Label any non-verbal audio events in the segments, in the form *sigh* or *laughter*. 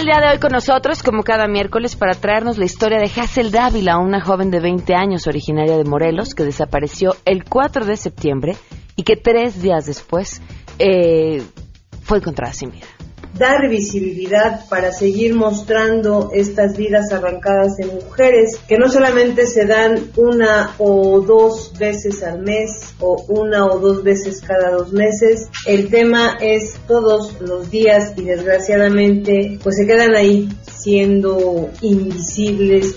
el día de hoy con nosotros, como cada miércoles, para traernos la historia de Hazel Dávila, una joven de 20 años originaria de Morelos que desapareció el 4 de septiembre y que tres días después eh, fue encontrada sin vida dar visibilidad para seguir mostrando estas vidas arrancadas de mujeres que no solamente se dan una o dos veces al mes o una o dos veces cada dos meses. El tema es todos los días y desgraciadamente pues se quedan ahí siendo invisibles.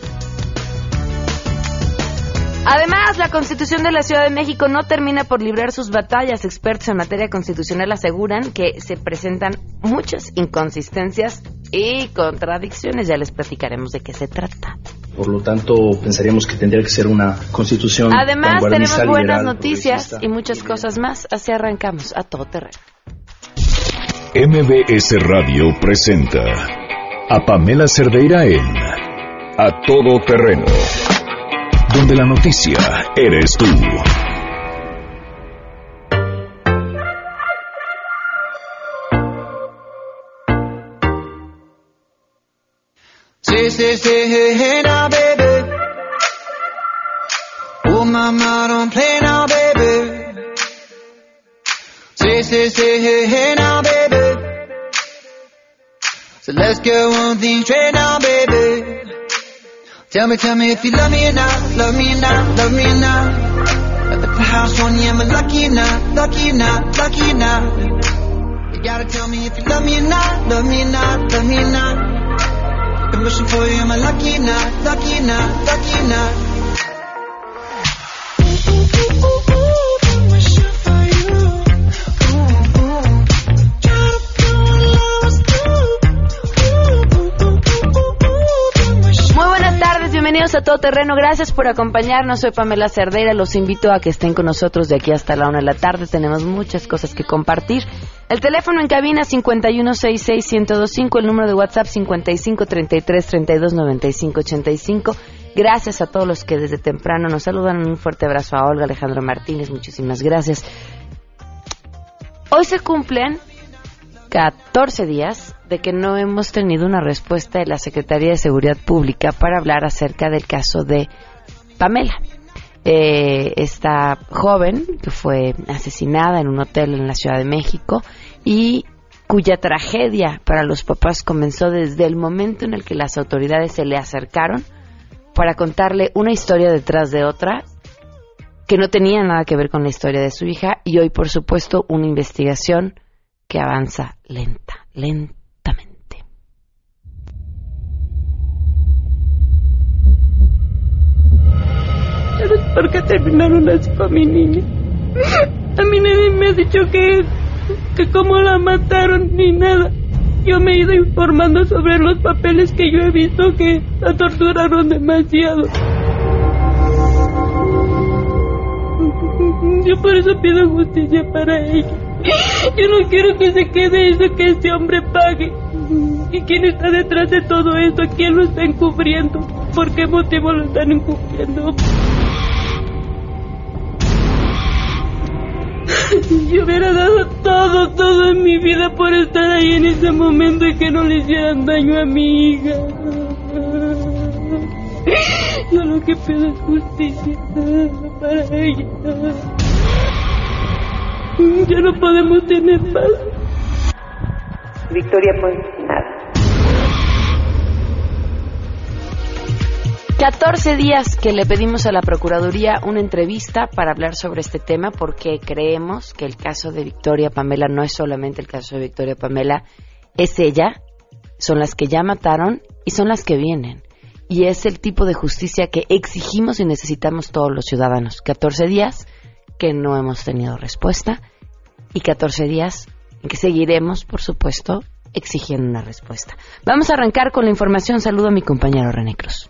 Además, la Constitución de la Ciudad de México no termina por librar sus batallas. Expertos en materia constitucional aseguran que se presentan muchas inconsistencias y contradicciones. Ya les platicaremos de qué se trata. Por lo tanto, pensaríamos que tendría que ser una constitución. Además, tenemos buenas noticias y muchas cosas más. Así arrancamos a todo terreno. MBS Radio presenta a Pamela Cerdeira en A Todo Terreno donde la noticia eres tú. Say, say, say, hey, hey, now, baby. Oh, mama, don't play now, baby. Say, say, say, hey, hey, now, baby. So let's get one thing straight now, baby. Tell me, tell me if you love me or not, love me or not, love me or not. Bet the house on you, am I lucky or not, lucky or not, lucky or not? You gotta tell me if you love me or not, love me or not, love me or not. Been wishing for you, am I lucky or not, lucky or not, lucky or not? Bienvenidos a Todo Terreno. Gracias por acompañarnos. Soy Pamela Cerdeira. Los invito a que estén con nosotros de aquí hasta la una de la tarde. Tenemos muchas cosas que compartir. El teléfono en cabina 5166125, el número de WhatsApp 5533329585. Gracias a todos los que desde temprano nos saludan. Un fuerte abrazo a Olga Alejandro Martínez. Muchísimas gracias. Hoy se cumplen 14 días de que no hemos tenido una respuesta de la Secretaría de Seguridad Pública para hablar acerca del caso de Pamela. Eh, esta joven que fue asesinada en un hotel en la Ciudad de México y cuya tragedia para los papás comenzó desde el momento en el que las autoridades se le acercaron para contarle una historia detrás de otra que no tenía nada que ver con la historia de su hija y hoy por supuesto una investigación que avanza lenta, lentamente. Por qué terminaron así con mi niña? A mí nadie me ha dicho que, que cómo la mataron ni nada. Yo me he ido informando sobre los papeles que yo he visto que la torturaron demasiado. Yo por eso pido justicia para ella. Yo no quiero que se quede eso que este hombre pague. ¿Y quién está detrás de todo esto? ¿Quién lo está encubriendo? ¿Por qué motivo lo están encubriendo? Yo hubiera dado todo, todo en mi vida por estar ahí en ese momento y que no le hicieran daño a mi hija. Yo lo que pido es justicia para ella. Ya no podemos tener paz. Victoria pues nada. 14 días que le pedimos a la Procuraduría una entrevista para hablar sobre este tema porque creemos que el caso de Victoria Pamela no es solamente el caso de Victoria Pamela, es ella, son las que ya mataron y son las que vienen. Y es el tipo de justicia que exigimos y necesitamos todos los ciudadanos. 14 días que no hemos tenido respuesta y 14 días en que seguiremos, por supuesto, exigiendo una respuesta. Vamos a arrancar con la información. Saludo a mi compañero René Cruz.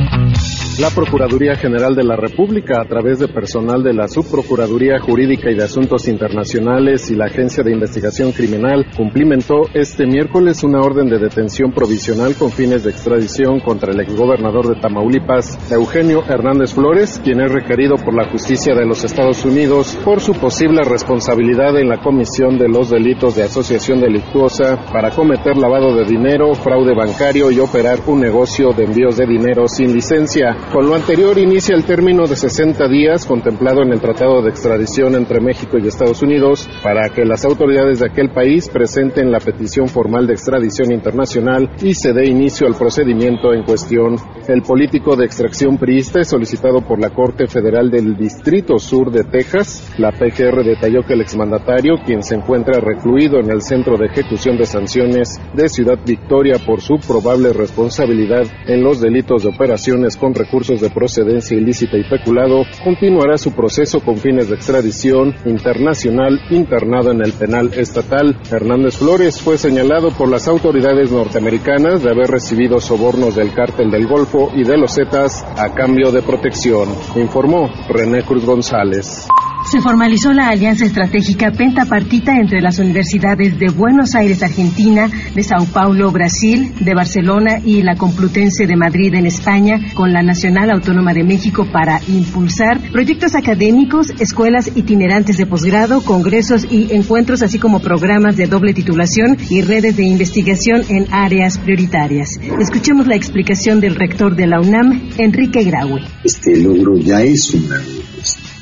La Procuraduría General de la República, a través de personal de la Subprocuraduría Jurídica y de Asuntos Internacionales y la Agencia de Investigación Criminal, cumplimentó este miércoles una orden de detención provisional con fines de extradición contra el exgobernador de Tamaulipas, Eugenio Hernández Flores, quien es requerido por la justicia de los Estados Unidos por su posible responsabilidad en la comisión de los delitos de asociación delictuosa para cometer lavado de dinero, fraude bancario y operar un negocio de envíos de dinero sin licencia. Con lo anterior inicia el término de 60 días contemplado en el Tratado de Extradición entre México y Estados Unidos para que las autoridades de aquel país presenten la petición formal de extradición internacional y se dé inicio al procedimiento en cuestión. El político de extracción priista es solicitado por la Corte Federal del Distrito Sur de Texas. La PGR detalló que el exmandatario, quien se encuentra recluido en el Centro de Ejecución de Sanciones de Ciudad Victoria por su probable responsabilidad en los delitos de operaciones con recursos de procedencia ilícita y peculado, continuará su proceso con fines de extradición internacional internado en el penal estatal. Hernández Flores fue señalado por las autoridades norteamericanas de haber recibido sobornos del cártel del Golfo y de los Zetas a cambio de protección, informó René Cruz González. Se formalizó la alianza estratégica pentapartita entre las universidades de Buenos Aires, Argentina, de Sao Paulo, Brasil, de Barcelona y la Complutense de Madrid en España con la Nacional Autónoma de México para impulsar proyectos académicos, escuelas itinerantes de posgrado, congresos y encuentros, así como programas de doble titulación y redes de investigación en áreas prioritarias. Escuchemos la explicación del rector de la UNAM, Enrique Graue. Este logro ya es una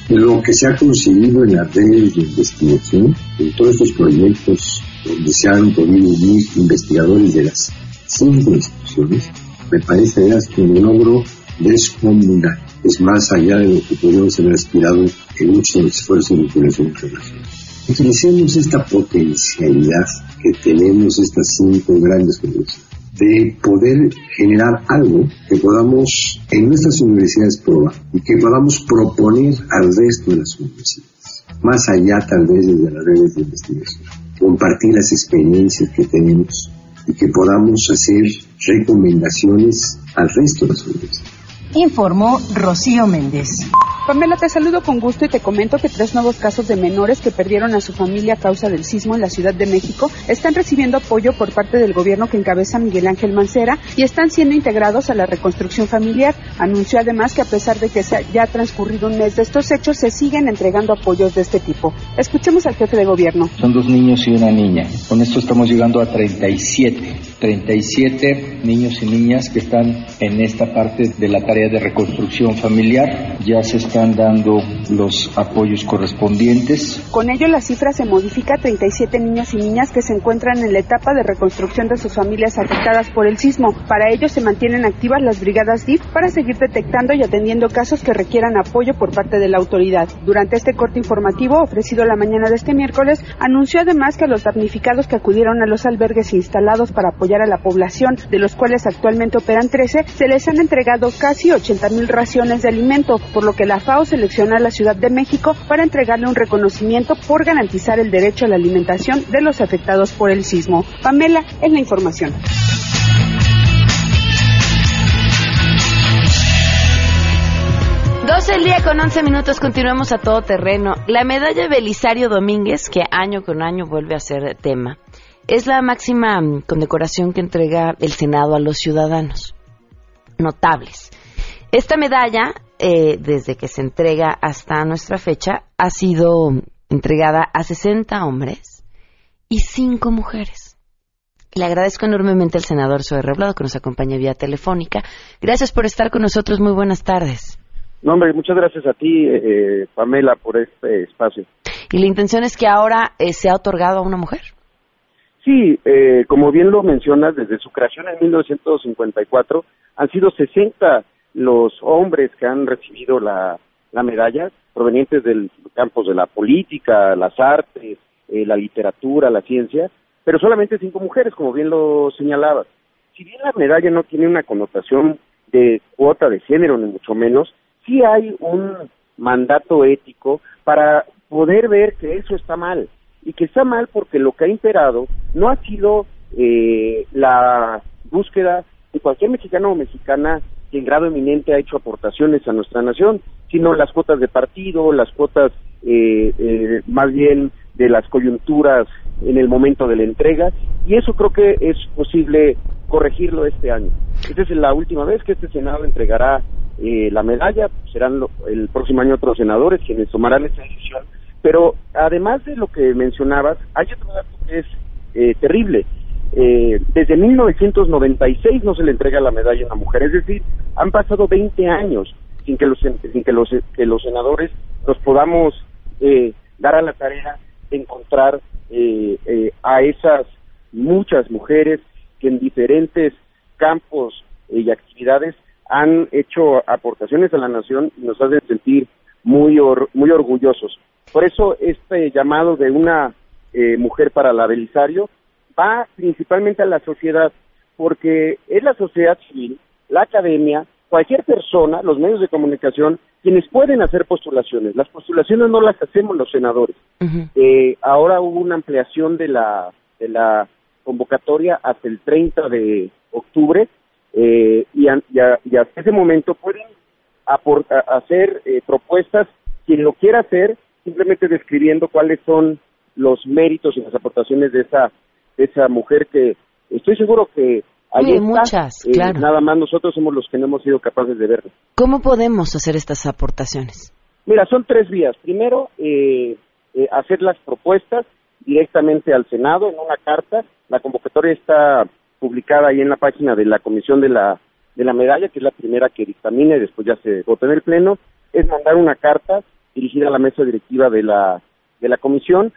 lo que se ha conseguido en las redes de investigación, en todos estos proyectos donde se han podido unir investigadores de las cinco instituciones, me parece que un logro descomunal. Es más allá de lo que podríamos haber aspirado en muchos esfuerzos de vinculación internacional. Utilicemos esta potencialidad que tenemos estas cinco grandes universidades de poder generar algo que podamos en nuestras universidades probar y que podamos proponer al resto de las universidades, más allá tal vez de las redes de investigación, compartir las experiencias que tenemos y que podamos hacer recomendaciones al resto de las universidades. Informó Rocío Méndez. Pamela, te saludo con gusto y te comento que tres nuevos casos de menores que perdieron a su familia a causa del sismo en la Ciudad de México están recibiendo apoyo por parte del gobierno que encabeza Miguel Ángel Mancera y están siendo integrados a la reconstrucción familiar. Anunció además que a pesar de que ya ha transcurrido un mes de estos hechos, se siguen entregando apoyos de este tipo. Escuchemos al jefe de gobierno. Son dos niños y una niña. Con esto estamos llegando a 37. 37 niños y niñas que están en esta parte de la tarea de reconstrucción familiar. Ya se está están dando los apoyos correspondientes. Con ello la cifra se modifica a 37 niños y niñas que se encuentran en la etapa de reconstrucción de sus familias afectadas por el sismo. Para ello se mantienen activas las brigadas DIF para seguir detectando y atendiendo casos que requieran apoyo por parte de la autoridad. Durante este corte informativo ofrecido la mañana de este miércoles, anunció además que los damnificados que acudieron a los albergues instalados para apoyar a la población, de los cuales actualmente operan 13, se les han entregado casi 80 mil raciones de alimento, por lo que la FAO a la Ciudad de México para entregarle un reconocimiento por garantizar el derecho a la alimentación de los afectados por el sismo. Pamela, es la información. El día con 11 minutos, continuamos a todo terreno. La medalla Belisario Domínguez, que año con año vuelve a ser tema, es la máxima mm, condecoración que entrega el Senado a los ciudadanos notables. Esta medalla eh, desde que se entrega hasta nuestra fecha, ha sido entregada a 60 hombres y 5 mujeres. Le agradezco enormemente al senador Zoe Reblado que nos acompaña vía telefónica. Gracias por estar con nosotros. Muy buenas tardes. No, hombre, muchas gracias a ti, eh, Pamela, por este espacio. ¿Y la intención es que ahora eh, se ha otorgado a una mujer? Sí, como bien lo mencionas, desde su creación en 1954 han sido 60 los hombres que han recibido la, medalla, provenientes del campos de la política, las artes, eh, la literatura, la ciencia, pero solamente cinco mujeres, como bien lo señalabas. Si bien la medalla no tiene una connotación de cuota de género, ni mucho menos, sí hay un mandato ético para poder ver que eso está mal, y que está mal porque lo que ha imperado no ha sido eh, la búsqueda de cualquier mexicano o mexicana que en grado eminente ha hecho aportaciones a nuestra nación, sino las cuotas de partido, las cuotas eh, eh, más bien de las coyunturas en el momento de la entrega, y eso creo que es posible corregirlo este año. Esta es la última vez que este Senado entregará eh, la medalla, serán el próximo año otros senadores quienes tomarán esta decisión, pero además de lo que mencionabas, hay otro dato que es eh, terrible. Eh, desde 1996 no se le entrega la medalla a una mujer, es decir, han pasado 20 años sin que los, sin que los, que los senadores nos podamos eh, dar a la tarea de encontrar eh, eh, a esas muchas mujeres que en diferentes campos y actividades han hecho aportaciones a la nación y nos hacen sentir muy muy orgullosos. Por eso este llamado de una mujer para la Belisario va principalmente a la sociedad, porque es la sociedad civil, la academia, cualquier persona, los medios de comunicación, quienes pueden hacer postulaciones. Las postulaciones no las hacemos los senadores. eh, ahora hubo una ampliación de la, de la convocatoria hasta el 30 de octubre eh, y, a, y, y, hasta ese momento pueden hacer eh, propuestas quien lo quiera hacer simplemente describiendo cuáles son los méritos y las aportaciones de esa esa mujer que estoy seguro que hay muchas, eh, claro. Nada más nosotros somos los que no hemos sido capaces de verlo. ¿Cómo podemos hacer estas aportaciones? Mira, son tres vías. Primero, eh, eh, hacer las propuestas directamente al Senado en una carta. La convocatoria está publicada ahí en la página de la Comisión de la de la Medalla, que es la primera que dictamina y después ya se vota en el Pleno. Es mandar una carta dirigida a la mesa directiva de la de la Comisión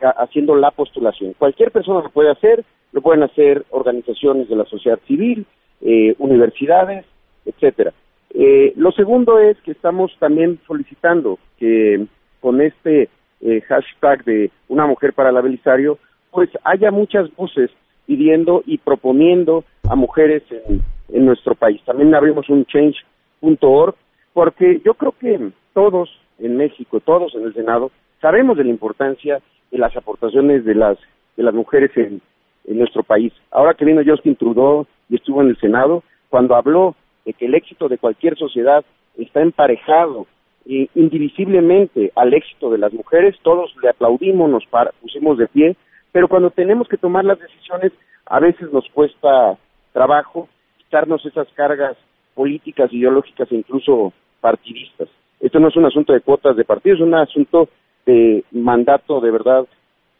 haciendo la postulación. Cualquier persona lo puede hacer, lo pueden hacer organizaciones de la sociedad civil, eh, universidades, etcétera. Eh, lo segundo es que estamos también solicitando que con este eh, hashtag de una mujer para el Belisario, pues haya muchas voces pidiendo y proponiendo a mujeres en, en nuestro país. También abrimos un change.org porque yo creo que todos en México, todos en el Senado, sabemos de la importancia de las aportaciones de las de las mujeres en, en nuestro país. Ahora que vino Justin Trudeau y estuvo en el Senado, cuando habló de que el éxito de cualquier sociedad está emparejado eh, indivisiblemente al éxito de las mujeres, todos le aplaudimos, nos para, pusimos de pie, pero cuando tenemos que tomar las decisiones, a veces nos cuesta trabajo quitarnos esas cargas políticas, ideológicas e incluso partidistas. Esto no es un asunto de cuotas de partido, es un asunto de mandato de verdad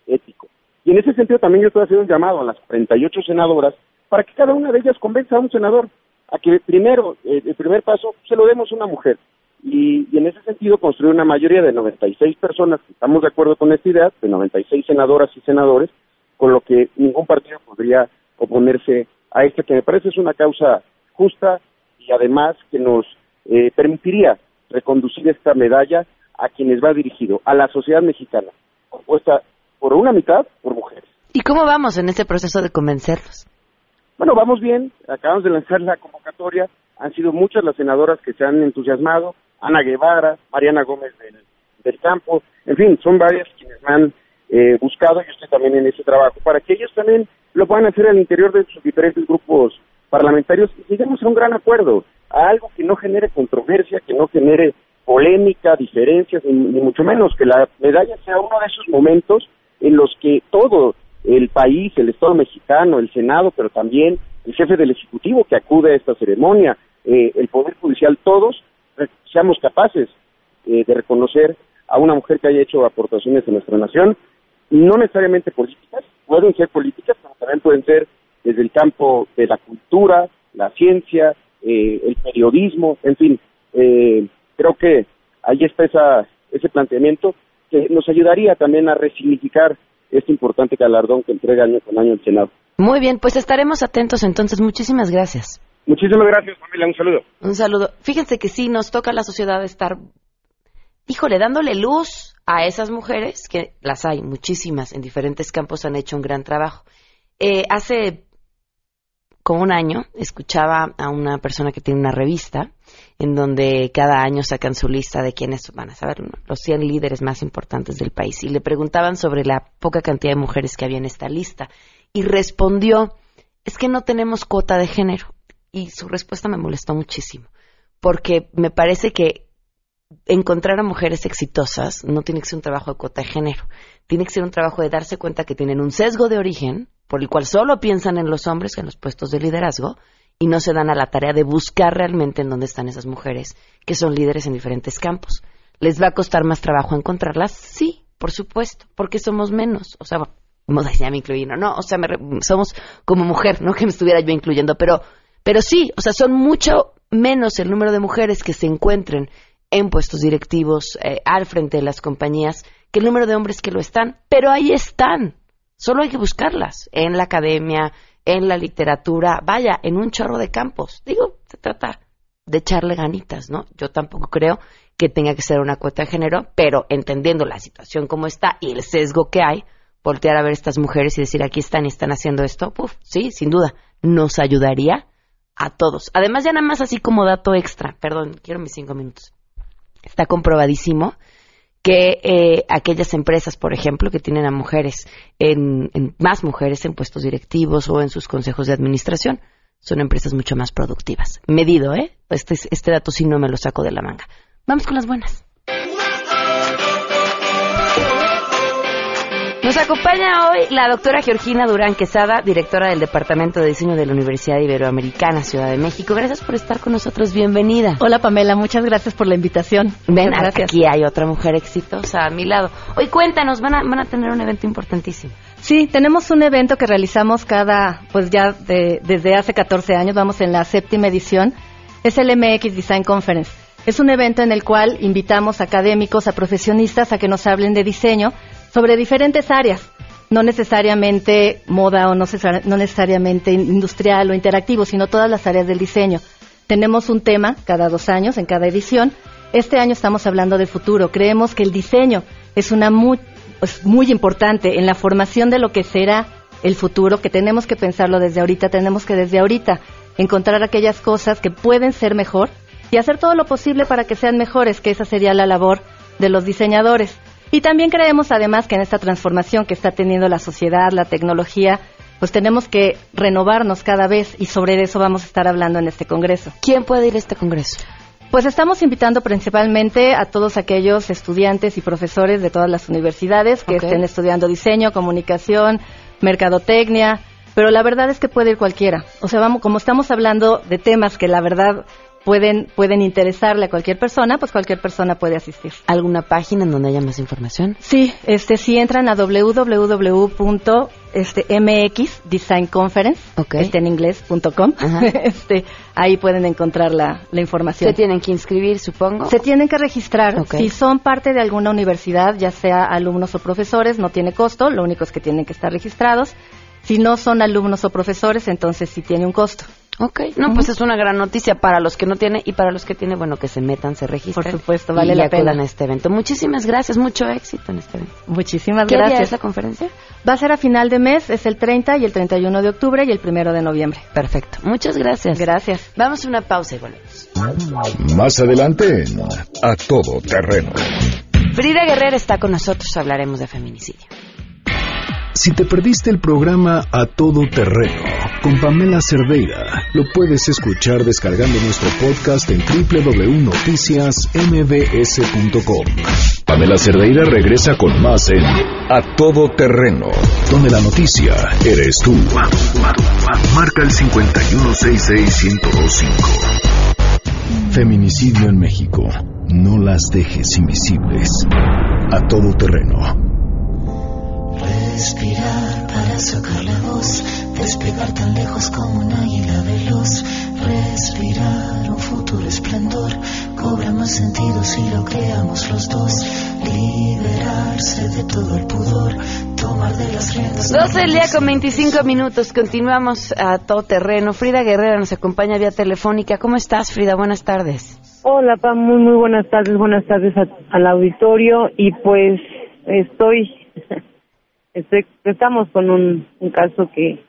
ético. Y en ese sentido también yo estoy haciendo un llamado a las 38 senadoras para que cada una de ellas convenza a un senador a que primero, eh, el primer paso, se lo demos a una mujer. Y, y, en ese sentido construir una mayoría de 96 personas que estamos de acuerdo con esta idea, de 96 senadoras y senadores, con lo que ningún partido podría oponerse a esta, que me parece es una causa justa y además que nos eh, permitiría reconducir esta medalla a quienes va dirigido, a la sociedad mexicana, compuesta por una mitad por mujeres. ¿Y cómo vamos en ese proceso de convencerlos? Bueno, vamos bien, acabamos de lanzar la convocatoria, han sido muchas las senadoras que se han entusiasmado, Ana Guevara, Mariana Gómez del, del Campo, en fin, son varias quienes me han eh, buscado, yo estoy también en ese trabajo, para que ellos también lo puedan hacer al interior de sus diferentes grupos parlamentarios y lleguemos a un gran acuerdo, a algo que no genere controversia, que no genere polémica, diferencias, ni, ni mucho menos, que la medalla sea uno de esos momentos en los que todo el país, el Estado mexicano, el Senado, pero también el jefe del Ejecutivo que acude a esta ceremonia, eh, el Poder Judicial, todos seamos capaces eh, de reconocer a una mujer que haya hecho aportaciones a nuestra nación, no necesariamente políticas, pueden ser políticas, pero también pueden ser desde el campo de la cultura, la ciencia, eh, el periodismo, en fin, eh, creo que ahí está esa, ese planteamiento que nos ayudaría también a resignificar este importante galardón que entrega año con año el Senado. Muy bien, pues estaremos atentos entonces. Muchísimas gracias. Muchísimas gracias, familia. Un saludo. Un saludo. Fíjense que sí, nos toca a la sociedad estar, híjole, dándole luz a esas mujeres, que las hay muchísimas en diferentes campos, han hecho un gran trabajo. Eh, hace como un año escuchaba a una persona que tiene una revista en donde cada año sacan su lista de quienes van a saber los 100 líderes más importantes del país. Y le preguntaban sobre la poca cantidad de mujeres que había en esta lista. Y respondió es que no tenemos cuota de género y su respuesta me molestó muchísimo, porque me parece que encontrar a mujeres exitosas no tiene que ser un trabajo de cuota de género, tiene que ser un trabajo de darse cuenta que tienen un sesgo de origen por el cual solo piensan en los hombres en los puestos de liderazgo y no se dan a la tarea de buscar realmente en dónde están esas mujeres que son líderes en diferentes campos. ¿Les va a costar más trabajo encontrarlas? Sí, por supuesto, porque somos menos. O sea, *laughs* ya me incluí, ¿no? O sea, somos como mujer, no *laughs* que me estuviera yo incluyendo, pero, pero sí, o sea, son mucho menos el número de mujeres que se encuentren en puestos directivos eh, al frente de las compañías que el número de hombres que lo están, pero ahí están. Solo hay que buscarlas en la academia, en la literatura, vaya, en un chorro de campos. Digo, se trata de echarle ganitas, ¿no? Yo tampoco creo que tenga que ser una cuota de género, pero entendiendo la situación como está y el sesgo que hay, voltear a ver estas mujeres y decir, aquí están y están haciendo esto, Puf, sí, sin duda, nos ayudaría a todos. Además, ya nada más así como dato extra, perdón, quiero mis cinco minutos. Está comprobadísimo que eh, aquellas empresas, por ejemplo, que tienen a mujeres, en, más mujeres en puestos directivos o en sus consejos de administración, son empresas mucho más productivas. Medido, ¿eh? Este, este dato sí no me lo saco de la manga. Vamos con las buenas. Nos acompaña hoy la doctora Georgina Durán Quesada, directora del Departamento de Diseño de la Universidad Iberoamericana, Ciudad de México. Gracias por estar con nosotros. Bienvenida. Hola Pamela, muchas gracias por la invitación. Ven, aquí hay otra mujer exitosa a mi lado. Hoy cuéntanos, van a, van a tener un evento importantísimo. Sí, tenemos un evento que realizamos cada, pues ya desde hace 14 años, vamos en la séptima edición. Es el MX Design Conference. Es un evento en el cual invitamos a académicos, a profesionistas a que nos hablen de diseño sobre diferentes áreas, no necesariamente moda o no, necesariamente industrial o interactivo, sino todas las áreas del diseño. Tenemos un tema cada dos años, en cada edición. Este año estamos hablando de futuro. Creemos que el diseño es una muy, muy importante en la formación de lo que será el futuro, que tenemos que pensarlo desde ahorita, tenemos que desde ahorita encontrar aquellas cosas que pueden ser mejor y hacer todo lo posible para que sean mejores, que esa sería la labor de los diseñadores. Y también creemos además que en esta transformación que está teniendo la sociedad, la tecnología, pues tenemos que renovarnos cada vez y sobre eso vamos a estar hablando en este Congreso. ¿Quién puede ir a este Congreso? Pues estamos invitando principalmente a todos aquellos estudiantes y profesores de todas las universidades que estén estudiando diseño, comunicación, mercadotecnia, pero la verdad es que puede ir cualquiera. O sea, vamos, como estamos hablando de temas que la verdad pueden, pueden interesarle a cualquier persona, pues cualquier persona puede asistir. ¿Alguna página en donde haya más información? Sí, este, si entran a www.mxdesignconference, okay. este en inglés.com, *laughs* este, ahí pueden encontrar la, la, información. ¿Se tienen que inscribir, supongo? Se tienen que registrar. Si son parte de alguna universidad, ya sea alumnos o profesores, no tiene costo, lo único es que tienen que estar registrados. Si no son alumnos o profesores, entonces sí tiene un costo. Ok, no, pues es una gran noticia para los que no tienen y para los que tienen, bueno, que se metan, se registren. Por supuesto, vale la pena. en este evento. Muchísimas gracias, mucho éxito en este evento. Muchísimas ¿Qué gracias. Día es la conferencia? Va a ser a final de mes, es el 30 y el 31 de octubre y el 1 de noviembre. Perfecto, muchas gracias. Gracias. Vamos a una pausa y volvemos. Más adelante en A Todo Terreno. Frida Guerrero está con nosotros, hablaremos de feminicidio. Si te perdiste el programa A Todo Terreno con Pamela Cerdeira, lo puedes escuchar descargando nuestro podcast en www.noticiasmbs.com. Pamela Cerdeira regresa con más en A Todo Terreno, donde la noticia eres tú. Marca el 5166125. Feminicidio en México. No las dejes invisibles. A Todo Terreno Respirar para sacar la voz, despegar tan lejos como un águila veloz. Respirar un futuro esplendor, cobra más sentido si lo creamos los dos. Liberarse de todo el pudor, tomar de las riendas. 12 del día con 25 minutos, continuamos a todo terreno. Frida Guerrera nos acompaña vía telefónica. ¿Cómo estás, Frida? Buenas tardes. Hola, Pam, muy, muy buenas tardes. Buenas tardes al auditorio. Y pues estoy *laughs* este, estamos con un, caso que,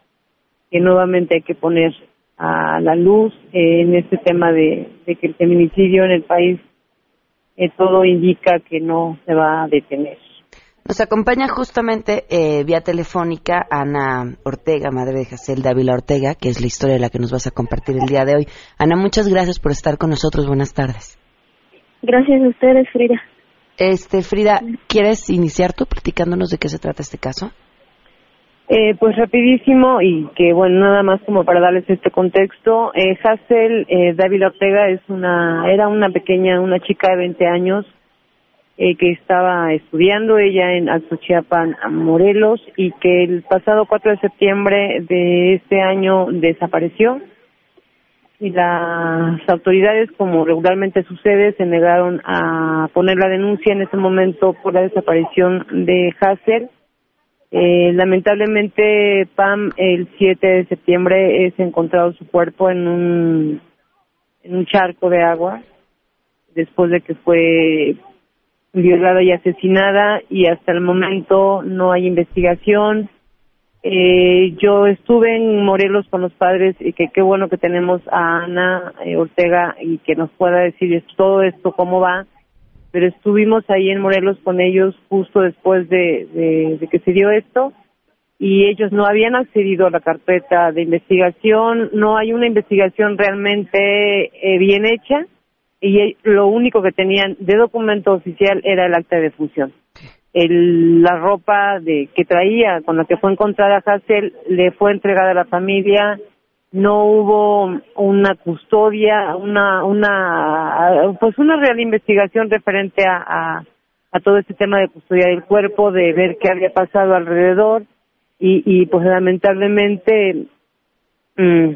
que nuevamente hay que poner a la luz eh, en este tema de, que el feminicidio en el país eh, todo indica que no se va a detener. Nos acompaña justamente eh, vía telefónica Ana Ortega, madre de Jacel Dávila Ortega, que es la historia de la que nos vas a compartir el día de hoy. Ana, muchas gracias por estar con nosotros. Buenas tardes. Gracias a ustedes, Frida. Este, Frida, ¿quieres iniciar tú platicándonos de qué se trata este caso? Eh, pues rapidísimo y que bueno, nada más como para darles este contexto, eh, Hazel eh, Dávila Ortega es una, era una pequeña, una chica de 20 años eh, que estaba estudiando ella en Alzochiapan, Morelos, y que el pasado 4 de septiembre de este año desapareció. Y las autoridades, como regularmente sucede, se negaron a poner la denuncia en ese momento por la desaparición de Hazel. Eh, lamentablemente, Pam, el 7 de septiembre es encontrado su cuerpo en un, en un charco de agua después de que fue violada y asesinada y hasta el momento no hay investigación. Eh, yo estuve en Morelos con los padres y que qué bueno que tenemos a Ana eh, Ortega y que nos pueda decir todo esto, cómo va. Pero estuvimos ahí en Morelos con ellos justo después de, que se dio esto y ellos no habían accedido a la carpeta de investigación. No hay una investigación realmente eh, bien hecha y lo único que tenían de documento oficial era el acta de función. El, la ropa de que traía con la que fue encontrada Hassel le fue entregada a la familia no hubo una custodia una una pues una real investigación referente a, a, todo este tema de custodia del cuerpo de ver qué había pasado alrededor y, y pues lamentablemente mm,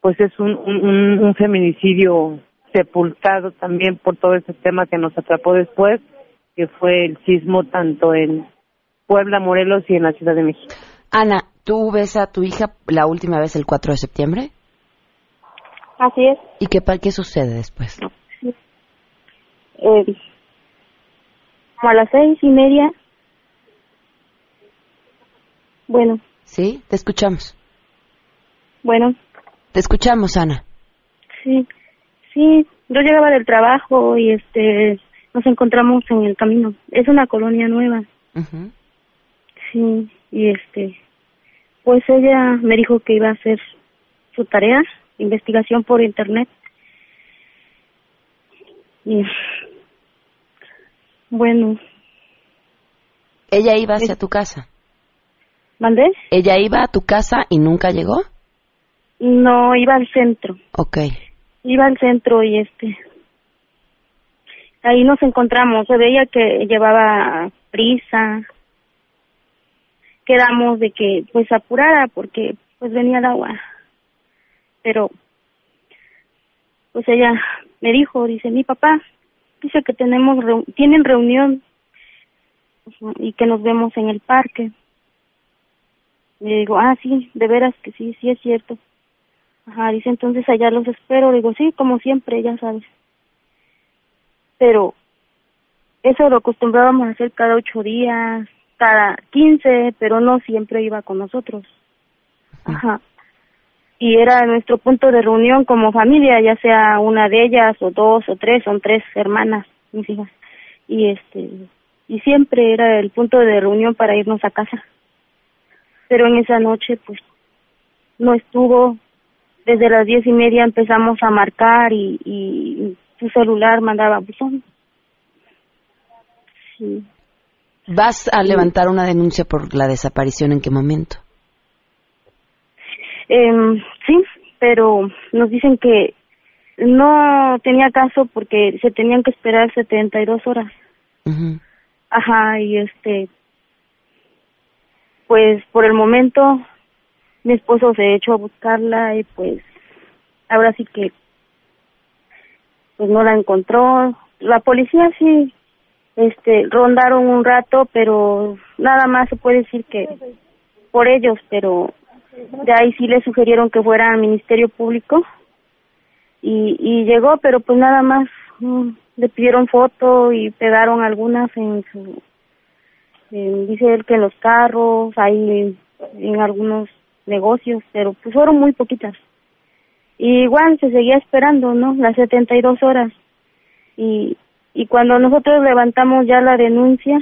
pues es un, un, un feminicidio sepultado también por todo ese tema que nos atrapó después, que fue el sismo tanto en Puebla, Morelos y en la Ciudad de México. Ana, ¿tú ves a tu hija la última vez el 4 de septiembre? Así es. ¿Y qué, qué sucede después? Eh, a las seis y media. Bueno. Sí, te escuchamos. Bueno. Te escuchamos, Ana. Sí. Sí, yo llegaba del trabajo y este nos encontramos en el camino. Es una colonia nueva. Sí, y este pues ella me dijo que iba a hacer su tarea, investigación por internet. Y bueno. ¿Ella iba hacia tu casa? ¿Mandé? ¿Ella iba a tu casa y nunca llegó? No, iba al centro. Okay iba al centro y este ahí nos encontramos se veía que llevaba prisa quedamos de que pues apurara porque pues venía el agua pero pues ella me dijo dice mi papá dice que tenemos tienen reunión y que nos vemos en el parque y digo ah sí de veras que sí sí es cierto Ajá, dice, entonces allá los espero. digo, sí, como siempre, ya sabes. Pero eso lo acostumbrábamos a hacer cada ocho días, cada quince, pero no siempre iba con nosotros. Ajá. Y era nuestro punto de reunión como familia, ya sea una de ellas o dos o tres, son tres hermanas, mis hijas. Y este, y siempre era el punto de reunión para irnos a casa. Pero en esa noche, pues, no estuvo, desde las diez y media empezamos a marcar y, y su celular mandaba buzón. Sí. ¿Vas a levantar una denuncia por la desaparición en qué momento? Eh, sí, pero nos dicen que no tenía caso porque se tenían que esperar 72 horas. Ajá, y este, pues por el momento mi esposo se echó a buscarla y pues ahora sí que pues no la encontró la policía sí este rondaron un rato pero nada más se puede decir que por ellos pero de ahí sí le sugirieron que fuera al ministerio público y y llegó pero pues nada más mm, le pidieron foto y pegaron algunas en su dice él que en los carros ahí en algunos negocios, pero pues fueron muy poquitas. Y igual se seguía esperando, ¿no? Las 72 horas. Y, y cuando nosotros levantamos ya la denuncia,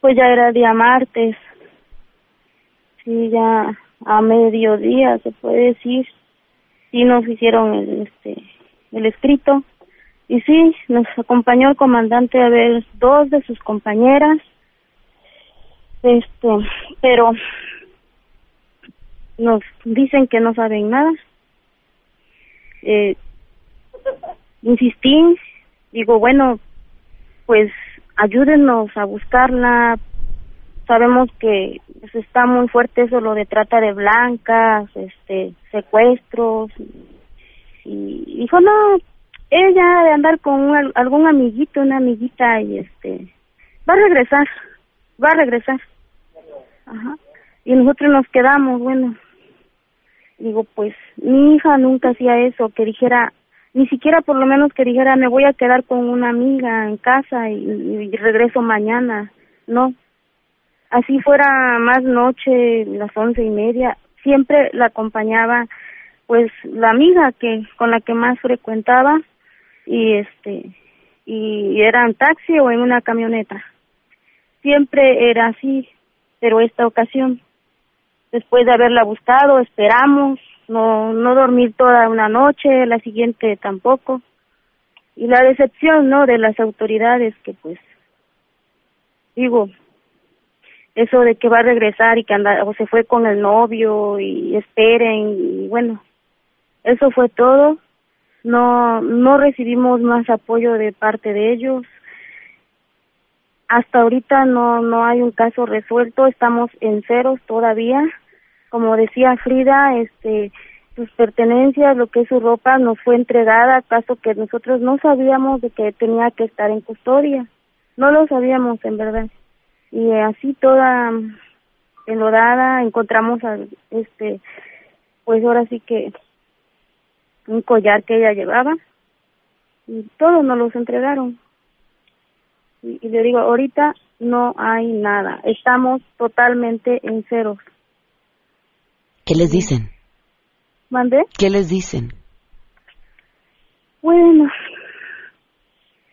pues ya era día martes. Sí, ya a mediodía se puede decir. Sí nos hicieron el, este, el escrito. Y sí, nos acompañó el comandante a ver dos de sus compañeras. Este, pero nos dicen que no saben nada. Eh, insistí, digo, bueno, pues ayúdenos a buscarla. Sabemos que pues, está muy fuerte eso lo de trata de blancas, este, secuestros. Y dijo, no, ella de andar con un- algún amiguito, una amiguita y este, va a regresar, va a regresar. Ajá. Y nosotros nos quedamos, bueno, digo, pues mi hija nunca hacía eso, que dijera, ni siquiera por lo menos que dijera, me voy a quedar con una amiga en casa y, regreso mañana. No. Así fuera más noche, las once y media, siempre la acompañaba, pues, la amiga que con la que más frecuentaba y este, y era en taxi o en una camioneta. Siempre era así, pero esta ocasión después de haberla buscado, esperamos, no, no dormir toda una noche, la siguiente tampoco. Y la decepción, ¿no?, de las autoridades que pues, digo, eso de que va a regresar y que anda, o se fue con el novio y esperen, y bueno, eso fue todo. No, no recibimos más apoyo de parte de ellos. Hasta ahorita no, no hay un caso resuelto, estamos en ceros todavía. Como decía Frida, este, sus pertenencias, lo que es su ropa, nos fue entregada, caso que nosotros no sabíamos de que tenía que estar en custodia. No lo sabíamos, en verdad. Y así toda mm, enlodada, encontramos, al, este, pues ahora sí que un collar que ella llevaba y todos nos los entregaron. Y, y le digo, ahorita no hay nada, estamos totalmente en ceros. ¿Qué les dicen? ¿Mandé? ¿Qué les dicen? Bueno,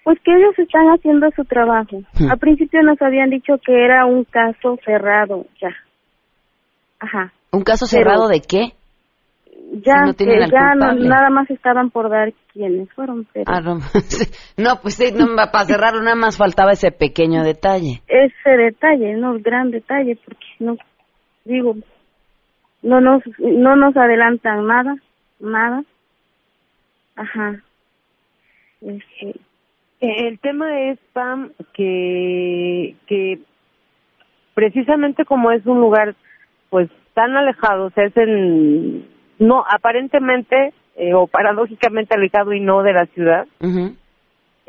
pues que ellos están haciendo su trabajo. Hmm. Al principio nos habían dicho que era un caso cerrado, ya. Ajá. ¿Un caso Pero- cerrado de qué? Ya, no que ya no- nada más estaban por dar quiénes fueron, pero Ah, no, *laughs* no, pues sí, no, para cerrarlo nada más faltaba ese pequeño detalle. ese detalle, no el gran detalle, porque no, digo, no nos, no nos adelantan nada, nada. Ajá. Este, El tema es, Pam, que, que precisamente como es un lugar pues tan alejado, o sea, es en, no, aparentemente eh, o paradójicamente alejado y no de la ciudad,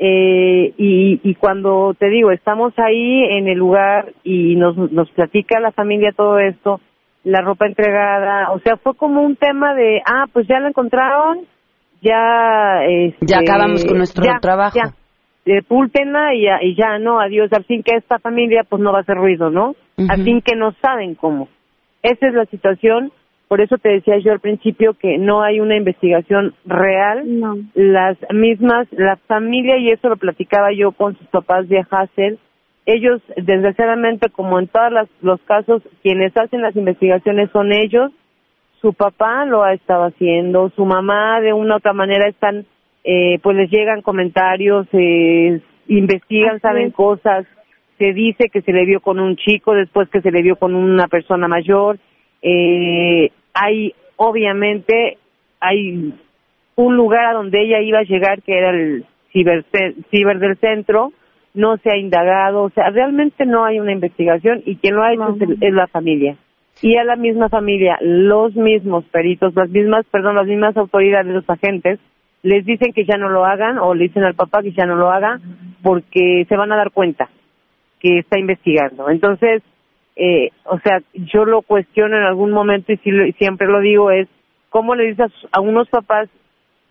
eh, y, y cuando te digo, estamos ahí en el lugar y nos, nos platica la familia todo esto, la ropa entregada, o sea, fue como un tema de, ah, pues ya la encontraron, ya... Este, Ya acabamos con nuestro ya, trabajo. Ya, eh, y ya, y ya, no, adiós, al fin que esta familia pues no va a hacer ruido, ¿no? Al fin que no saben cómo. Esa es la situación, por eso te decía yo al principio que no hay una investigación real. Las mismas, la familia, y eso lo platicaba yo con sus papás de Hassel, ellos, desgraciadamente, como en todos los casos, quienes hacen las investigaciones son ellos, su papá lo ha estado haciendo, su mamá de una u otra manera están, eh, pues les llegan comentarios, eh, investigan, Así saben es. cosas, se dice que se le vio con un chico, después que se le vio con una persona mayor, eh, hay, obviamente, hay un lugar a donde ella iba a llegar que era el ciber, ciber del centro, no se ha indagado, o sea, realmente no hay una investigación y quien lo ha hecho es, el- es la familia. Y a la misma familia, los mismos peritos, las mismas, perdón, las mismas autoridades, los agentes, les dicen que ya no lo hagan o le dicen al papá que ya no lo haga porque se van a dar cuenta que está investigando. Entonces, eh, o sea, yo lo cuestiono en algún momento y sí lo- siempre lo digo es, ¿cómo le dices a, a unos papás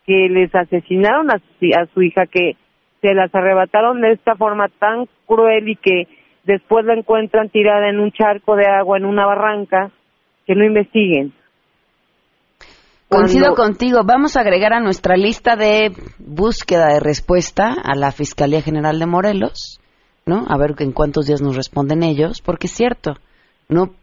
que les asesinaron a su, a su hija, que se las arrebataron de esta forma tan cruel y que después la encuentran tirada en un charco de agua, en una barranca, que no investiguen? Coincido Cuando- contigo. Vamos a agregar a nuestra lista de búsqueda de respuesta a la Fiscalía General de Morelos ¿no? A ver en cuántos días nos responden ellos, porque es cierto, no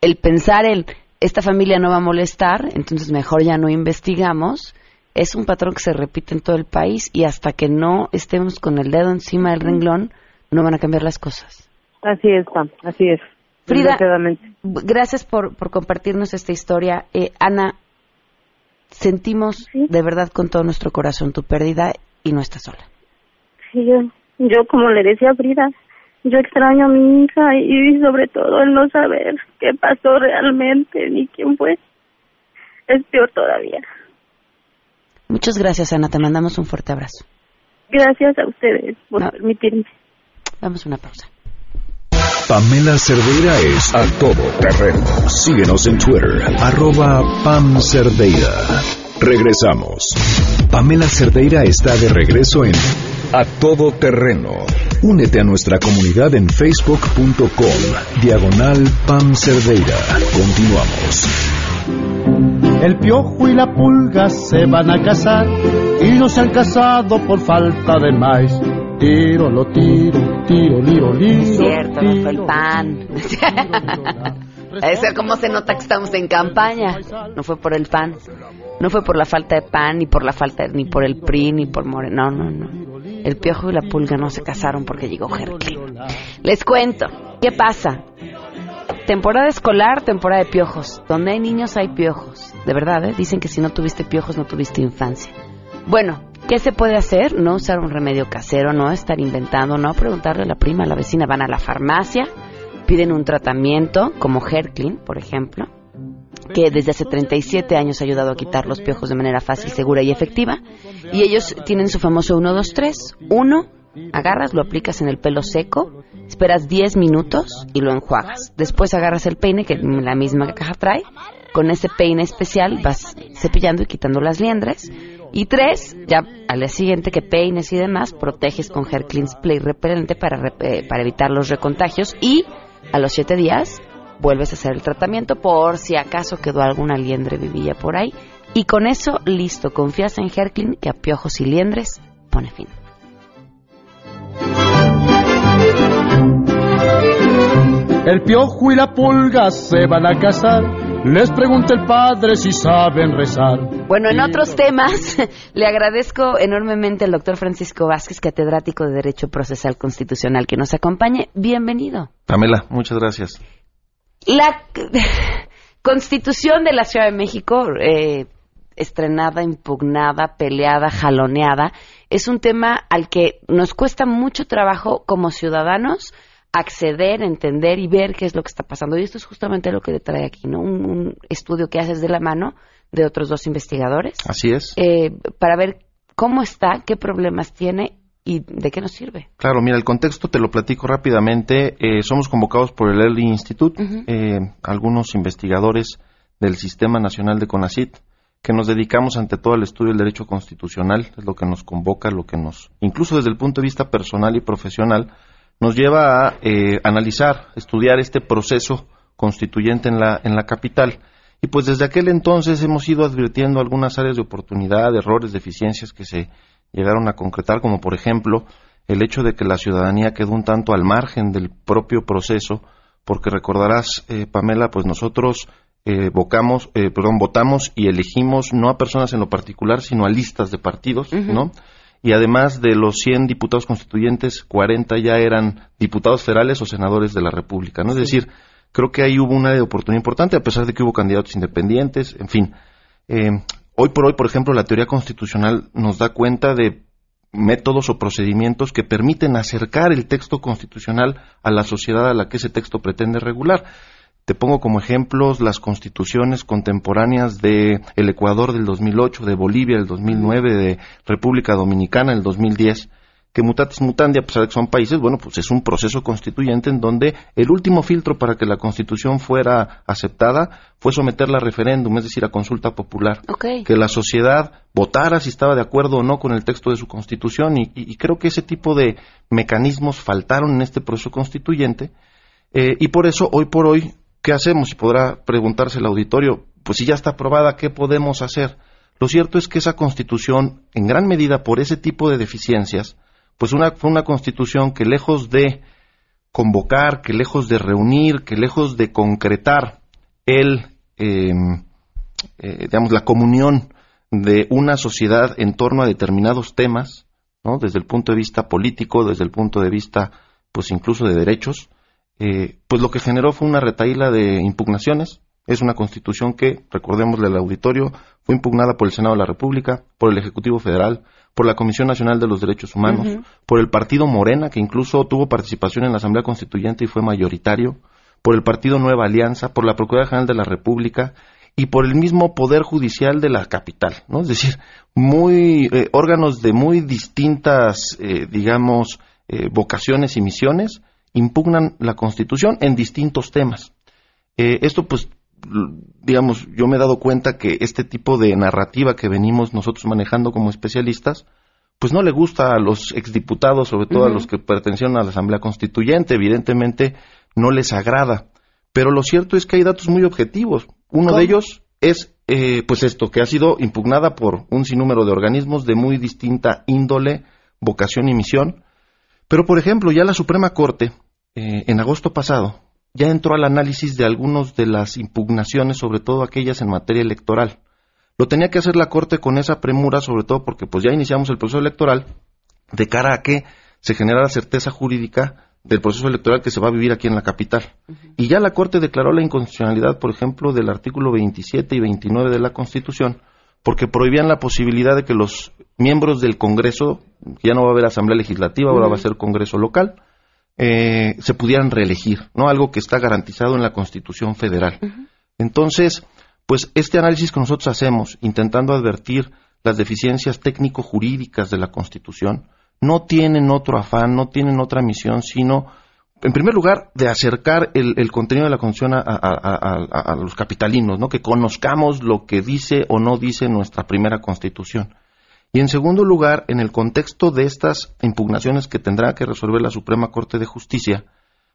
el pensar el esta familia no va a molestar, entonces mejor ya no investigamos, es un patrón que se repite en todo el país y hasta que no estemos con el dedo encima del renglón, no van a cambiar las cosas. Así es, Pam, así es. Frida, gracias por, por compartirnos esta historia. Eh, Ana, sentimos de verdad con todo nuestro corazón tu pérdida y no estás sola. Sí, yo, yo como le decía a Frida, yo extraño a mi hija y sobre todo el no saber qué pasó realmente ni quién fue. Es peor todavía. Muchas gracias, Ana. Te mandamos un fuerte abrazo. Gracias a ustedes por No. permitirme. Vamos a una pausa. Pamela Cerdeira es a todo terreno. Síguenos en Twitter, arroba Pam Cerdeira. Regresamos. Pamela Cerdeira está de regreso en A Todo Terreno. Únete a nuestra comunidad en facebook.com, diagonal Pam Cerdeira. Continuamos. El piojo y la pulga se van a casar y no se han casado por falta de maíz. Tiro, lo tiro, tiro, liro, liro. Es cierto, no fue el pan. Ese cómo se nota que estamos en campaña. No fue por el pan. No fue por la falta de pan, ni por la falta, ni por el PRI, ni por Moreno. No, no, no. El piojo y la pulga no se casaron porque llegó Herklin. Les cuento. ¿Qué pasa? Temporada escolar, temporada de piojos. Donde hay niños hay piojos. De verdad, ¿eh? Dicen que si no tuviste piojos no tuviste infancia. Bueno, ¿qué se puede hacer? No usar un remedio casero, no estar inventando, no preguntarle a la prima, a la vecina. Van a la farmacia, piden un tratamiento, como Herklin, por ejemplo, que desde hace 37 años ha ayudado a quitar los piojos de manera fácil, segura y efectiva. Y ellos tienen su famoso 1, 2, 3. 1, agarras, lo aplicas en el pelo seco, esperas 10 minutos y lo enjuagas. Después agarras el peine, que la misma caja trae, con ese peine especial vas cepillando y quitando las liendres. Y tres, ya al día siguiente que peines y demás, proteges con Hair Spray repelente para, eh, para evitar los recontagios. Y a los siete días vuelves a hacer el tratamiento por si acaso quedó alguna liendre vivilla por ahí. Y con eso, listo, confías en Clean que a piojos y liendres pone fin. El piojo y la pulga se van a casar. Les pregunta el padre si saben rezar. Bueno, en otros temas, *laughs* le agradezco enormemente al doctor Francisco Vázquez, catedrático de Derecho Procesal Constitucional, que nos acompañe. Bienvenido. Pamela, muchas gracias. La *laughs* Constitución de la Ciudad de México, eh, estrenada, impugnada, peleada, jaloneada, es un tema al que nos cuesta mucho trabajo como ciudadanos acceder, entender y ver qué es lo que está pasando. Y esto es justamente lo que le trae aquí, ¿no? Un, un estudio que haces de la mano de otros dos investigadores Así es. eh, para ver cómo está, qué problemas tiene y de qué nos sirve. Claro, mira, el contexto te lo platico rápidamente. Eh, somos convocados por el Early Institute, eh, algunos investigadores del Sistema Nacional de CONACIT, que nos dedicamos ante todo al estudio del derecho constitucional, es lo que nos convoca, lo que nos, incluso desde el punto de vista personal y profesional, nos lleva a eh, analizar, estudiar este proceso constituyente en la, en la capital. Y pues desde aquel entonces hemos ido advirtiendo algunas áreas de oportunidad, errores, deficiencias que se llegaron a concretar, como por ejemplo el hecho de que la ciudadanía quedó un tanto al margen del propio proceso, porque recordarás, eh, Pamela, pues nosotros eh, vocamos, eh, perdón, votamos y elegimos no a personas en lo particular, sino a listas de partidos, ¿no? Y además de los 100 diputados constituyentes, 40 ya eran diputados federales o senadores de la República, ¿no? Es decir, creo que ahí hubo una oportunidad importante, a pesar de que hubo candidatos independientes, en fin. Eh, hoy por hoy, por ejemplo, la teoría constitucional nos da cuenta de métodos o procedimientos que permiten acercar el texto constitucional a la sociedad a la que ese texto pretende regular. Te pongo como ejemplos las constituciones contemporáneas de el Ecuador del 2008, de Bolivia del 2009, de República Dominicana del 2010, que mutatis mutandi, a pesar de que son países, bueno, pues es un proceso constituyente en donde el último filtro para que la constitución fuera aceptada fue someterla a referéndum, es decir, a consulta popular. Que la sociedad votara si estaba de acuerdo o no con el texto de su constitución y, y- y creo que ese tipo de mecanismos faltaron en este proceso constituyente eh, y por eso hoy por hoy, ¿qué hacemos? Y podrá preguntarse el auditorio, pues si ya está aprobada, ¿qué podemos hacer? Lo cierto es que esa constitución, en gran medida por ese tipo de deficiencias, pues una, fue una constitución que lejos de convocar, que lejos de reunir, que lejos de concretar el, em, eh, digamos, la comunión de una sociedad en torno a determinados temas, ¿no? desde el punto de vista político, desde el punto de vista, pues incluso de derechos, eh, pues lo que generó fue una retaíla de impugnaciones. Es una constitución que, recordémosle al auditorio, fue impugnada por el Senado de la República, por el Ejecutivo Federal, por la Comisión Nacional de los Derechos Humanos, por el Partido Morena, que incluso tuvo participación en la Asamblea Constituyente y fue mayoritario, por el Partido Nueva Alianza, por la Procuraduría General de la República y por el mismo Poder Judicial de la capital, ¿no? Es decir, muy eh, órganos de muy distintas, eh, digamos, eh, vocaciones y misiones impugnan la Constitución en distintos temas. esto, pues, digamos, yo me he dado cuenta que este tipo de narrativa que venimos nosotros manejando como especialistas, pues no le gusta a los exdiputados, sobre todo a los que pertenecieron a la Asamblea Constituyente, evidentemente no les agrada. Pero lo cierto es que hay datos muy objetivos. Uno de ellos es, eh, pues esto, que ha sido impugnada por un sinnúmero de organismos de muy distinta índole, vocación y misión. Pero, por ejemplo, ya la Suprema Corte, eh, en agosto pasado, ya entró al análisis de algunas de las impugnaciones, sobre todo aquellas en materia electoral. Lo tenía que hacer la Corte con esa premura, sobre todo porque pues ya iniciamos el proceso electoral, de cara a que se generara certeza jurídica del proceso electoral que se va a vivir aquí en la capital. Y ya la Corte declaró la inconstitucionalidad, por ejemplo, del artículo 27 y 29 de la Constitución, porque prohibían la posibilidad de que los miembros del Congreso, ya no va a haber Asamblea Legislativa, ahora va a ser Congreso local, eh, se pudieran reelegir, ¿no? Algo que está garantizado en la Constitución Federal. Entonces, pues este análisis que nosotros hacemos, intentando advertir las deficiencias técnico-jurídicas de la Constitución, no tienen otro afán, no tienen otra misión, sino, en primer lugar, de acercar el, contenido de la Constitución a, los capitalinos, ¿no? que conozcamos lo que dice o no dice nuestra primera Constitución. Y en segundo lugar, en el contexto de estas impugnaciones que tendrá que resolver la Suprema Corte de Justicia,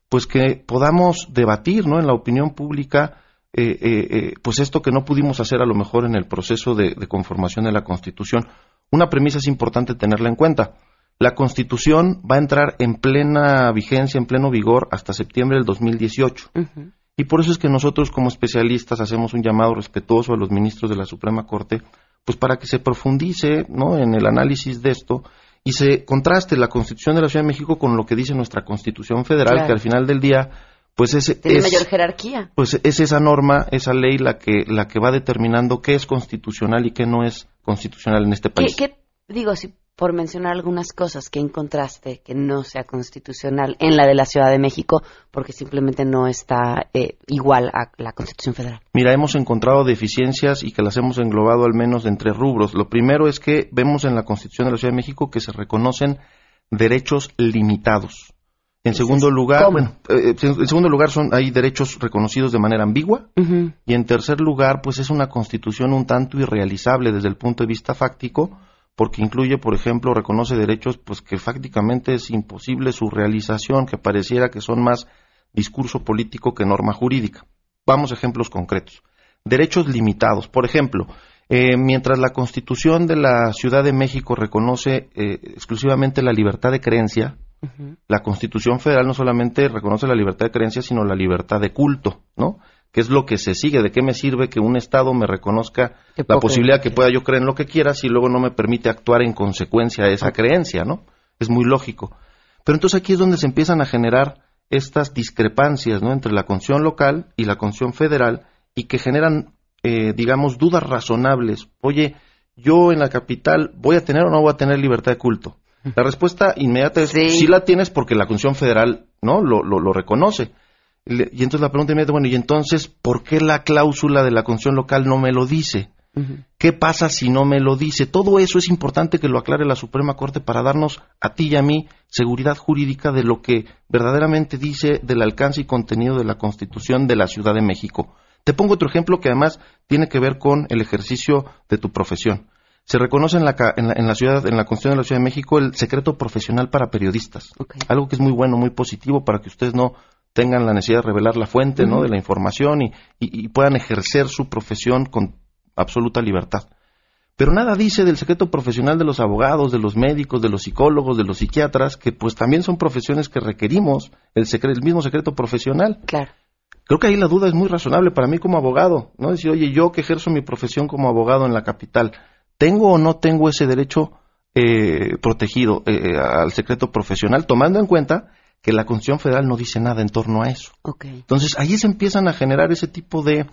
pues que podamos debatir ¿no? en la opinión pública eh, eh, eh, pues esto que no pudimos hacer a lo mejor en el proceso de, conformación de la Constitución. Una premisa es importante tenerla en cuenta. La Constitución va a entrar en plena vigencia, en pleno vigor, hasta septiembre del 2018. Y por eso es que nosotros como especialistas hacemos un llamado respetuoso a los ministros de la Suprema Corte, pues para que se profundice ¿no? en el análisis de esto y se contraste la Constitución de la Ciudad de México con lo que dice nuestra Constitución Federal, que al final del día pues es, tiene mayor jerarquía. Pues es esa norma, esa ley la que la que va determinando qué es constitucional y qué no es constitucional en este país. ¿Qué, digo, si por mencionar algunas cosas que encontraste que no sea constitucional en la de la Ciudad de México, porque simplemente no está eh, igual a la Constitución Federal. Mira, hemos encontrado deficiencias y que las hemos englobado al menos en tres rubros. Lo primero es que vemos en la Constitución de la Ciudad de México que se reconocen derechos limitados. En segundo lugar, bueno, eh, en segundo lugar son hay derechos reconocidos de manera ambigua y en tercer lugar, pues es una constitución un tanto irrealizable desde el punto de vista fáctico porque incluye, por ejemplo, reconoce derechos pues que fácticamente es imposible su realización, que pareciera que son más discurso político que norma jurídica. Vamos a ejemplos concretos. Derechos limitados. Por ejemplo, eh, mientras la Constitución de la Ciudad de México reconoce eh, exclusivamente la libertad de creencia, la Constitución Federal no solamente reconoce la libertad de creencia, sino la libertad de culto, ¿no? ¿Qué es lo que se sigue? ¿De qué me sirve que un Estado me reconozca la posibilidad que pueda yo creer en lo que quiera si luego no me permite actuar en consecuencia de esa creencia, ¿no? Es muy lógico. Pero entonces aquí es donde se empiezan a generar estas discrepancias, ¿no? Entre la Constitución local y la Constitución federal y que generan, eh, digamos, dudas razonables. Oye, yo en la capital voy a tener o no voy a tener libertad de culto. La respuesta inmediata es sí, la tienes porque la Constitución federal, ¿no? Lo, lo, lo reconoce. Y entonces la pregunta es, bueno, ¿y entonces por qué la cláusula de la constitución local no me lo dice? ¿Qué pasa si no me lo dice? Todo eso es importante que lo aclare la Suprema Corte para darnos a ti y a mí seguridad jurídica de lo que verdaderamente dice del alcance y contenido de la Constitución de la Ciudad de México. Te pongo otro ejemplo que además tiene que ver con el ejercicio de tu profesión. Se reconoce en la, en la, ciudad, en la Constitución de la Ciudad de México el secreto profesional para periodistas. Algo que es muy bueno, muy positivo para que ustedes no tengan la necesidad de revelar la fuente ¿no? de la información y, puedan ejercer su profesión con absoluta libertad. pero nada dice del secreto profesional de los abogados, de los médicos, de los psicólogos, de los psiquiatras, que pues también son profesiones que requerimos el, el mismo secreto profesional. Claro. Creo que ahí la duda es muy razonable para mí como abogado, ¿no? Decir, oye, yo que ejerzo mi profesión como abogado en la capital, ¿tengo o no tengo ese derecho eh, protegido eh, al secreto profesional, tomando en cuenta que la Constitución Federal no dice nada en torno a eso? Entonces, ahí se empiezan a generar ese tipo de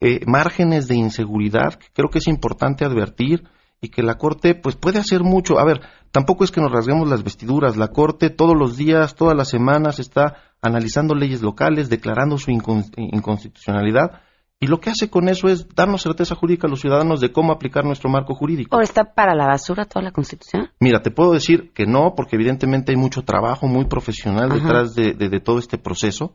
eh, márgenes de inseguridad que creo que es importante advertir y que la Corte pues puede hacer mucho. A ver, tampoco es que nos rasguemos las vestiduras. La Corte todos los días, todas las semanas está analizando leyes locales, declarando su inconstitucionalidad y lo que hace con eso es darnos certeza jurídica a los ciudadanos de cómo aplicar nuestro marco jurídico. ¿O está para la basura toda la Constitución? Mira, te puedo decir que no, porque evidentemente hay mucho trabajo muy profesional detrás de, todo este proceso.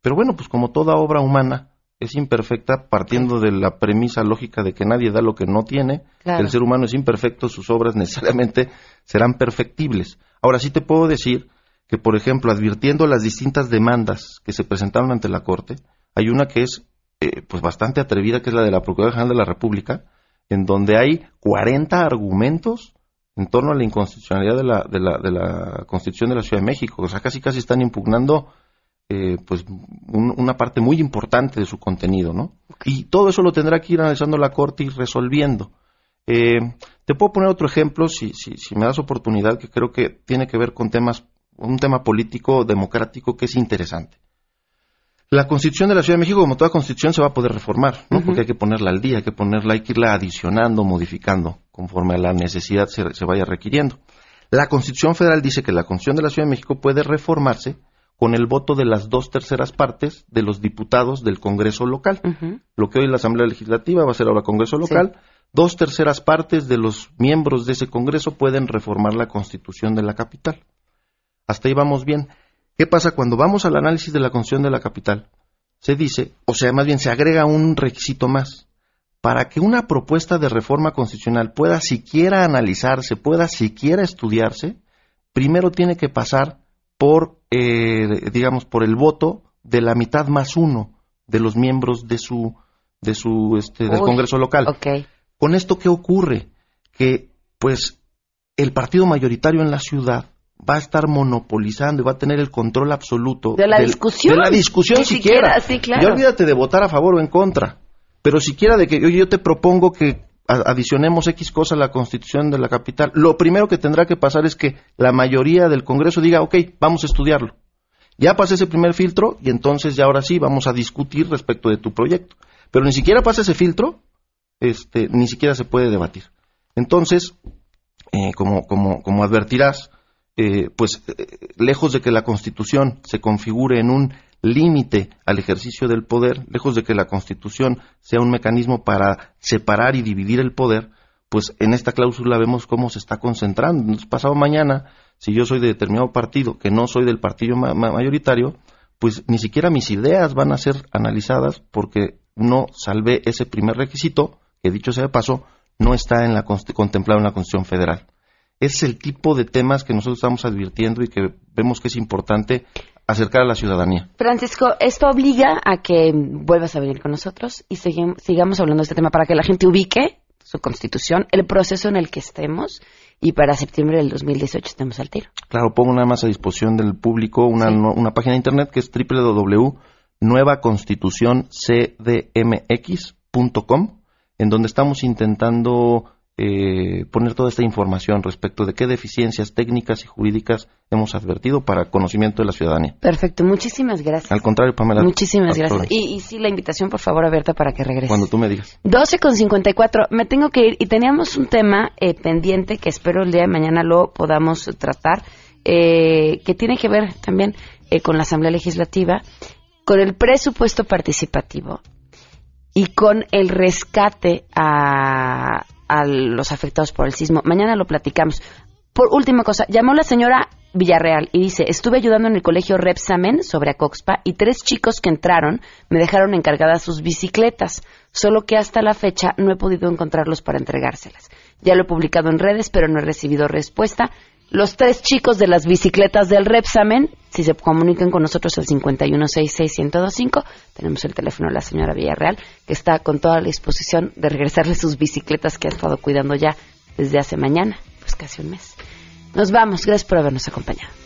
Pero bueno, pues como toda obra humana, es imperfecta partiendo de la premisa lógica de que nadie da lo que no tiene, el ser humano es imperfecto, sus obras *laughs* necesariamente serán perfectibles. Ahora sí te puedo decir que, por ejemplo, advirtiendo las distintas demandas que se presentaron ante la Corte, hay una que es eh, pues bastante atrevida, que es la de la Procuraduría General de la República, en donde hay 40 argumentos en torno a la inconstitucionalidad de la, de la, de la Constitución de la Ciudad de México. O sea, casi casi están impugnando eh, pues una parte muy importante de su contenido, ¿no? Y todo eso lo tendrá que ir analizando la Corte y resolviendo. Eh, te puedo poner otro ejemplo, si, si, si, me das oportunidad, que creo que tiene que ver con temas, un tema político democrático que es interesante. La Constitución de la Ciudad de México, como toda Constitución, se va a poder reformar, ¿no? Porque hay que ponerla al día, hay que ponerla, hay que irla adicionando, modificando, conforme a la necesidad se, se vaya requiriendo. La Constitución Federal dice que la Constitución de la Ciudad de México puede reformarse con el voto de las dos terceras partes de los diputados del Congreso local. Lo que hoy la Asamblea Legislativa va a ser ahora Congreso local. Dos terceras partes de los miembros de ese Congreso pueden reformar la Constitución de la capital. Hasta ahí vamos bien. ¿Qué pasa cuando vamos al análisis de la Constitución de la capital? Se dice, o sea, más bien se agrega un requisito más. Para que una propuesta de reforma constitucional pueda siquiera analizarse, pueda siquiera estudiarse, primero tiene que pasar por, eh, digamos, por el voto de la mitad más uno de los miembros de su, de su, este, del Congreso local. Con esto, ¿qué ocurre? Que, pues, el partido mayoritario en la ciudad va a estar monopolizando y va a tener el control absoluto de la discusión. De la discusión siquiera. siquiera Ya olvídate de votar a favor o en contra, pero siquiera de que yo, yo te propongo que adicionemos X cosa a la constitución de la capital, lo primero que tendrá que pasar es que la mayoría del Congreso diga, ok, vamos a estudiarlo. Ya pasa ese primer filtro y entonces ya ahora sí vamos a discutir respecto de tu proyecto. Pero ni siquiera pasa ese filtro, este, ni siquiera se puede debatir. Entonces, eh, como, como, como advertirás, eh, pues eh, lejos de que la Constitución se configure en un límite al ejercicio del poder, lejos de que la Constitución sea un mecanismo para separar y dividir el poder, pues en esta cláusula vemos cómo se está concentrando. Entonces, pasado mañana, si yo soy de determinado partido, que no soy del partido mayoritario, pues ni siquiera mis ideas van a ser analizadas porque no salvé ese primer requisito, que dicho sea de paso, no está en la, contemplado en la Constitución Federal. Es el tipo de temas que nosotros estamos advirtiendo y que vemos que es importante acercar a la ciudadanía. Francisco, esto obliga a que vuelvas a venir con nosotros y sigamos hablando de este tema para que la gente ubique su constitución, el proceso en el que estemos y para septiembre del 2018 estemos al tiro. Claro, pongo nada más a disposición del público una, una página de internet que es www.nuevaconstitucioncdmx.com en donde estamos intentando eh, poner toda esta información respecto de qué deficiencias técnicas y jurídicas hemos advertido para conocimiento de la ciudadanía. Perfecto, muchísimas gracias. Al contrario, Pamela. Muchísimas gracias. Y, y, sí, la invitación, por favor, abierta para que regrese. Cuando tú me digas. 12 con 54, me tengo que ir y teníamos un tema eh, pendiente que espero el día de mañana lo podamos tratar, eh, que tiene que ver también eh, con la Asamblea Legislativa, con el presupuesto participativo y con el rescate a a los afectados por el sismo. Mañana lo platicamos. Por última cosa, llamó la señora Villarreal y dice, estuve ayudando en el colegio Repsamen sobre Acoxpa y tres chicos que entraron me dejaron encargadas sus bicicletas, solo que hasta la fecha no he podido encontrarlos para entregárselas. Ya lo he publicado en redes, pero no he recibido respuesta. Los tres chicos de las bicicletas del Repsamen, si se comunican con nosotros al 5166125, tenemos el teléfono de la señora Villarreal, que está con toda la disposición de regresarle sus bicicletas que ha estado cuidando ya desde hace mañana, pues casi un mes. Nos vamos, gracias por habernos acompañado.